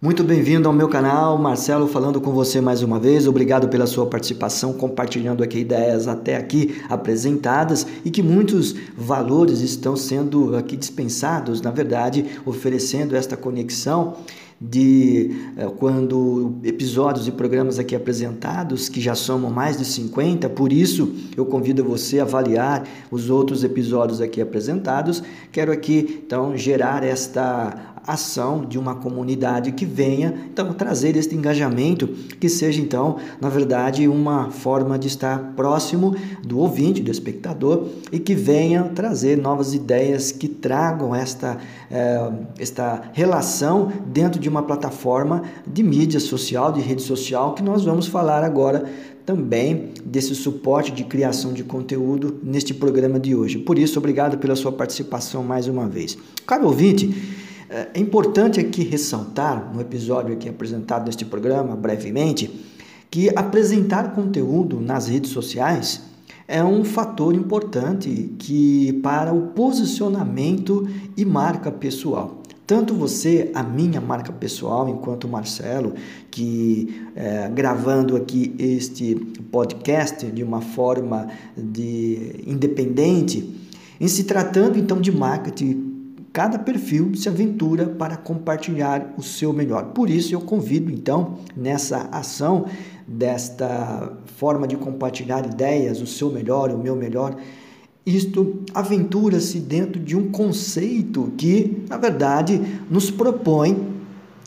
Muito bem-vindo ao meu canal, Marcelo falando com você mais uma vez. Obrigado pela sua participação, compartilhando aqui ideias até aqui apresentadas e que muitos valores estão sendo aqui dispensados, na verdade, oferecendo esta conexão de eh, quando episódios e programas aqui apresentados, que já somam mais de 50, por isso eu convido você a avaliar os outros episódios aqui apresentados. Quero aqui então gerar esta ação de uma comunidade que venha então trazer este engajamento, que seja então, na verdade, uma forma de estar próximo do ouvinte, do espectador e que venha trazer novas ideias que tragam esta, eh, esta relação dentro de uma plataforma de mídia social, de rede social, que nós vamos falar agora também desse suporte de criação de conteúdo neste programa de hoje. Por isso, obrigado pela sua participação mais uma vez. Caro ouvinte, é importante aqui ressaltar, no episódio aqui apresentado neste programa, brevemente, que apresentar conteúdo nas redes sociais é um fator importante que para o posicionamento e marca pessoal. Tanto você, a minha marca pessoal, enquanto Marcelo, que é, gravando aqui este podcast de uma forma de independente, em se tratando então de marketing cada perfil se aventura para compartilhar o seu melhor. Por isso eu convido então nessa ação desta forma de compartilhar ideias, o seu melhor, o meu melhor, isto aventura-se dentro de um conceito que, na verdade, nos propõe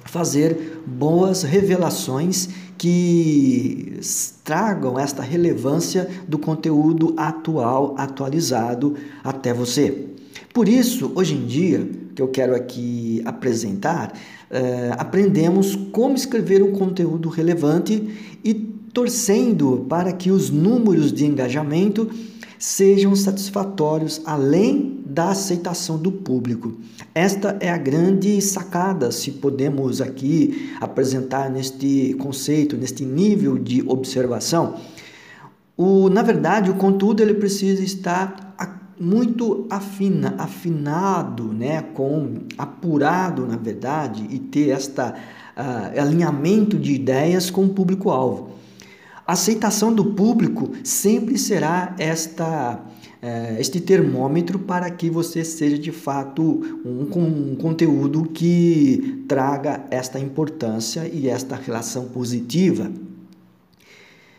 fazer boas revelações que tragam esta relevância do conteúdo atual, atualizado até você. Por isso, hoje em dia, que eu quero aqui apresentar, uh, aprendemos como escrever um conteúdo relevante e torcendo para que os números de engajamento sejam satisfatórios além da aceitação do público. Esta é a grande sacada, se podemos aqui apresentar neste conceito, neste nível de observação. O, na verdade, o conteúdo ele precisa estar muito afina, afinado, né, com apurado, na verdade, e ter esta uh, alinhamento de ideias com o público-alvo. A aceitação do público sempre será esta uh, este termômetro para que você seja de fato um, um conteúdo que traga esta importância e esta relação positiva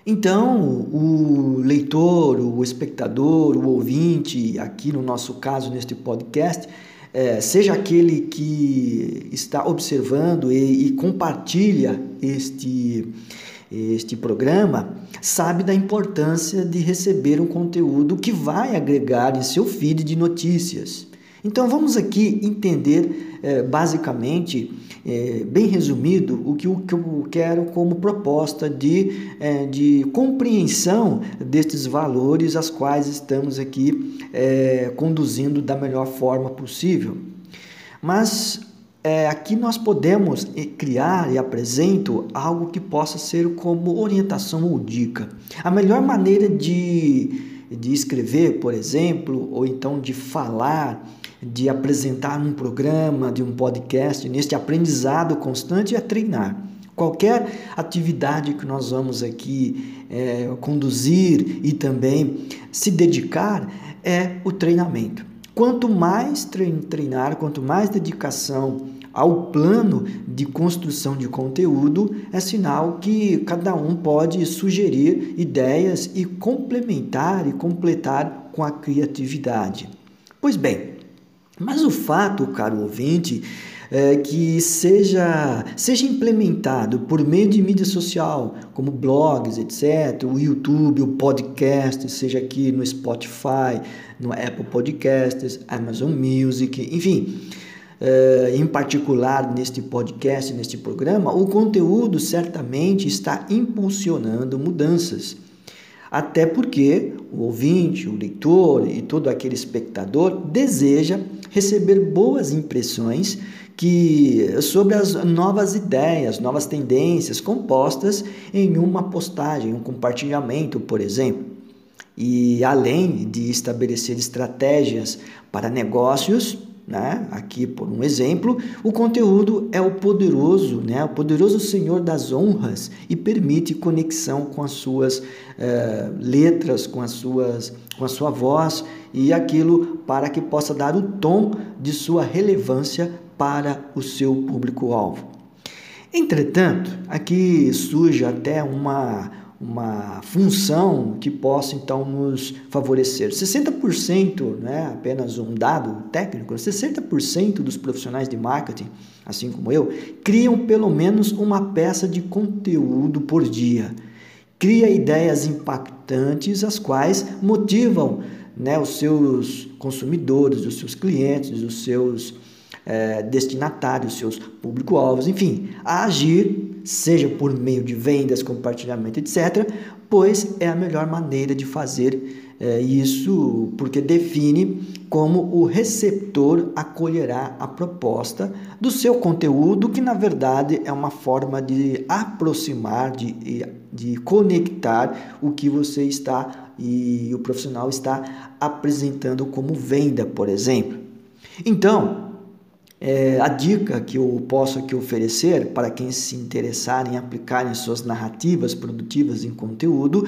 então, o leitor, o espectador, o ouvinte, aqui no nosso caso, neste podcast, é, seja aquele que está observando e, e compartilha este, este programa, sabe da importância de receber um conteúdo que vai agregar em seu feed de notícias. Então vamos aqui entender é, basicamente, é, bem resumido, o que, eu quero como proposta de, é, de compreensão destes valores, as quais estamos aqui conduzindo da melhor forma possível. Mas aqui nós podemos criar e apresento algo que possa ser como orientação ou dica. A melhor maneira de, de escrever, por exemplo, ou então de falar, de apresentar um programa, de um podcast, neste aprendizado constante é treinar. Qualquer atividade que nós vamos aqui é, conduzir e também se dedicar é o treinamento. Quanto mais treinar, quanto mais dedicação ao plano de construção de conteúdo, é sinal que cada um pode sugerir ideias e complementar e completar com a criatividade. Pois bem, mas o fato, caro ouvinte, é que seja, seja implementado por meio de mídia social, como blogs, etc., o YouTube, o podcast, seja aqui no Spotify, no Apple Podcasts, Amazon Music, enfim, é, em particular neste podcast, neste programa, o conteúdo certamente está impulsionando mudanças. Até porque o ouvinte, o leitor e todo aquele espectador deseja receber boas impressões que sobre as novas ideias, novas tendências compostas em uma postagem, um compartilhamento, por exemplo. E além de estabelecer estratégias para negócios, né? Aqui por um exemplo, o conteúdo é o poderoso, né? O poderoso Senhor das honras e permite conexão com as suas eh, letras, com as suas, com a sua voz e aquilo para que possa dar o tom de sua relevância para o seu público-alvo. Entretanto, aqui surge até uma uma função que possa então nos favorecer. 60%, né, apenas um dado técnico, 60% dos profissionais de marketing, assim como eu, criam pelo menos uma peça de conteúdo por dia. Cria ideias impactantes as quais motivam né, os seus consumidores, os seus clientes, os seus é, destinatários, seus público-alvos, enfim, a agir, seja por meio de vendas, compartilhamento, etc., pois é a melhor maneira de fazer é, isso, porque define como o receptor acolherá a proposta do seu conteúdo, que na verdade é uma forma de aproximar, de, de conectar o que você está e o profissional está apresentando como venda, por exemplo. Então, é, a dica que eu posso aqui oferecer para quem se interessar em aplicar em suas narrativas produtivas em conteúdo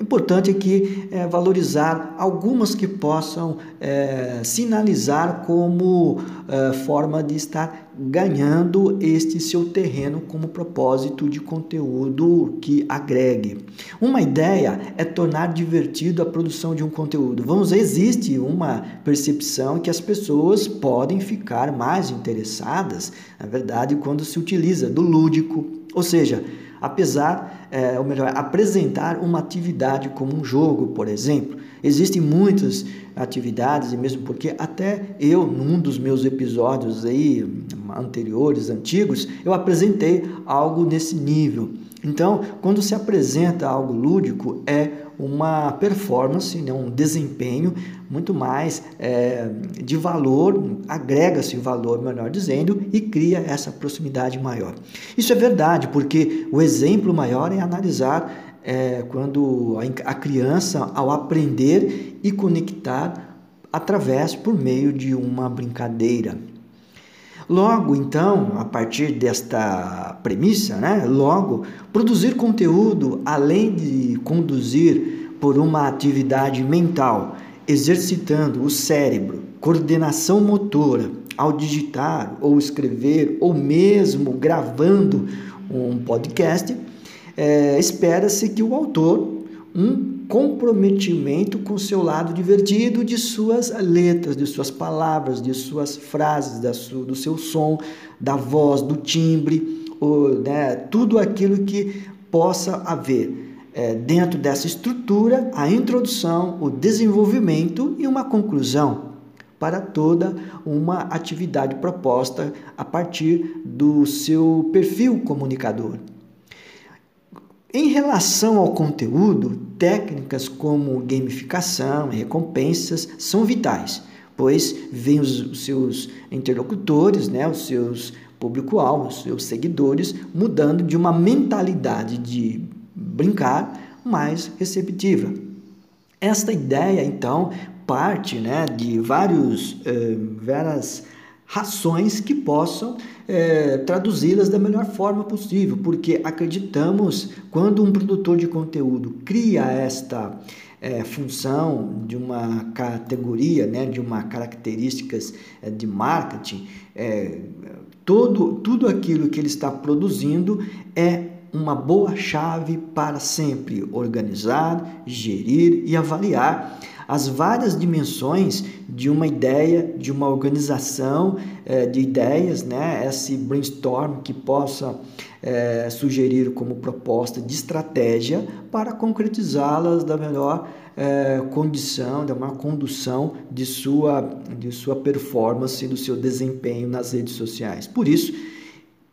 Importante aqui é valorizar algumas que possam é, sinalizar como é, forma de estar ganhando este seu terreno como propósito de conteúdo que agregue. Uma ideia é tornar divertido a produção de um conteúdo. Vamos, existe uma percepção que as pessoas podem ficar mais interessadas, na verdade, quando se utiliza do lúdico, ou seja, apesar, é, ou melhor, apresentar uma atividade como um jogo, por exemplo. Existem muitas atividades e mesmo porque até eu, num dos meus episódios aí anteriores, antigos, eu apresentei algo nesse nível. Então, quando se apresenta algo lúdico, é uma performance, né, um desempenho muito mais é, de valor, agrega-se valor, melhor dizendo, e cria essa proximidade maior. Isso é verdade, porque o exemplo maior é analisar é, quando a criança, ao aprender e conectar através, por meio de uma brincadeira. Logo, então, a partir desta premissa, né, logo, produzir conteúdo, além de conduzir por uma atividade mental, exercitando o cérebro, coordenação motora, ao digitar ou escrever, ou mesmo gravando um podcast, é, espera-se que o autor, um comprometimento com seu lado divertido de suas letras, de suas palavras, de suas frases, da do seu som, da voz, do timbre, ou, né, tudo aquilo que possa haver é, dentro dessa estrutura, a introdução, o desenvolvimento e uma conclusão para toda uma atividade proposta a partir do seu perfil comunicador. Em relação ao conteúdo, técnicas como gamificação e recompensas são vitais, pois vêm os, seus interlocutores, né, os seus público-alvo, os seus seguidores, mudando de uma mentalidade de brincar mais receptiva. Esta ideia, então, parte né, de vários, eh, várias rações que possam é, traduzi-las da melhor forma possível, porque acreditamos quando um produtor de conteúdo cria esta é, função de uma categoria, né, de uma características é, de marketing, é, todo, tudo aquilo que ele está produzindo é uma boa chave para sempre organizar, gerir e avaliar as várias dimensões de uma ideia, de uma organização eh, de ideias, né? esse brainstorm que possa eh, sugerir como proposta de estratégia para concretizá-las da melhor eh, condição, da maior condução de sua, de sua performance, do seu desempenho nas redes sociais. Por isso,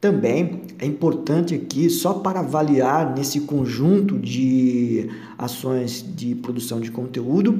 também é importante aqui, só para avaliar nesse conjunto de ações de produção de conteúdo,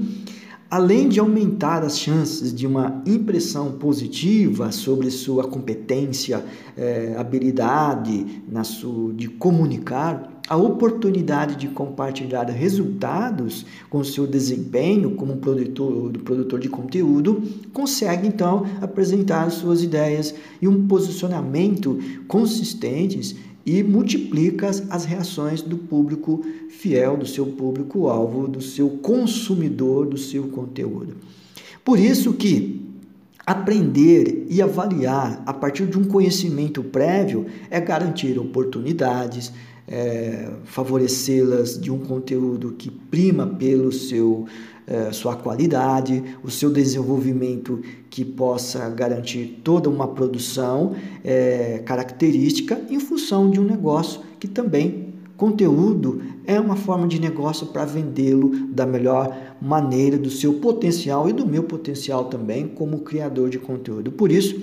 além de aumentar as chances de uma impressão positiva sobre sua competência, eh, habilidade na sua, de comunicar, a oportunidade de compartilhar resultados com seu desempenho como produtor, produtor de conteúdo, consegue então apresentar suas ideias e um posicionamento consistentes e multiplica as reações do público fiel, do seu público-alvo, do seu consumidor do seu conteúdo. Por isso que aprender e avaliar a partir de um conhecimento prévio é garantir oportunidades, é, favorecê-las de um conteúdo que prima pelo seu é, sua qualidade, o seu desenvolvimento que possa garantir toda uma produção é, característica em função de um negócio que também conteúdo é uma forma de negócio para vendê-lo da melhor maneira do seu potencial e do meu potencial também como criador de conteúdo. Por isso,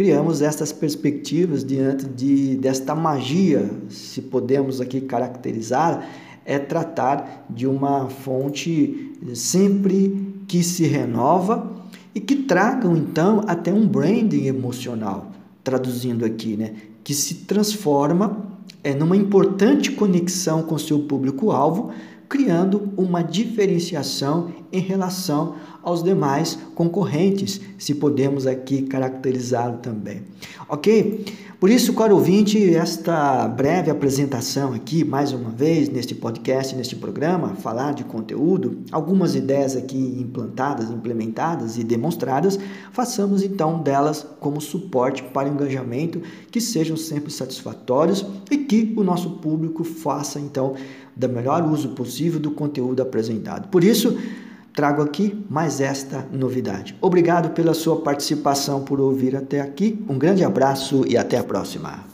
criamos estas perspectivas diante de, desta magia, se podemos aqui caracterizar, é tratar de uma fonte sempre que se renova e que tragam então até um branding emocional, traduzindo aqui, né, que se transforma é numa importante conexão com seu público-alvo, criando uma diferenciação em relação aos demais concorrentes, se podemos aqui caracterizá-lo também. Ok? Por isso, caro ouvinte, esta breve apresentação aqui, mais uma vez, neste podcast, neste programa, falar de conteúdo, algumas ideias aqui implantadas, implementadas e demonstradas, façamos então delas como suporte para engajamento que sejam sempre satisfatórios e que o nosso público faça então da melhor uso possível do conteúdo apresentado. Por isso, trago aqui mais esta novidade. Obrigado pela sua participação, por ouvir até aqui. Um grande abraço e até a próxima.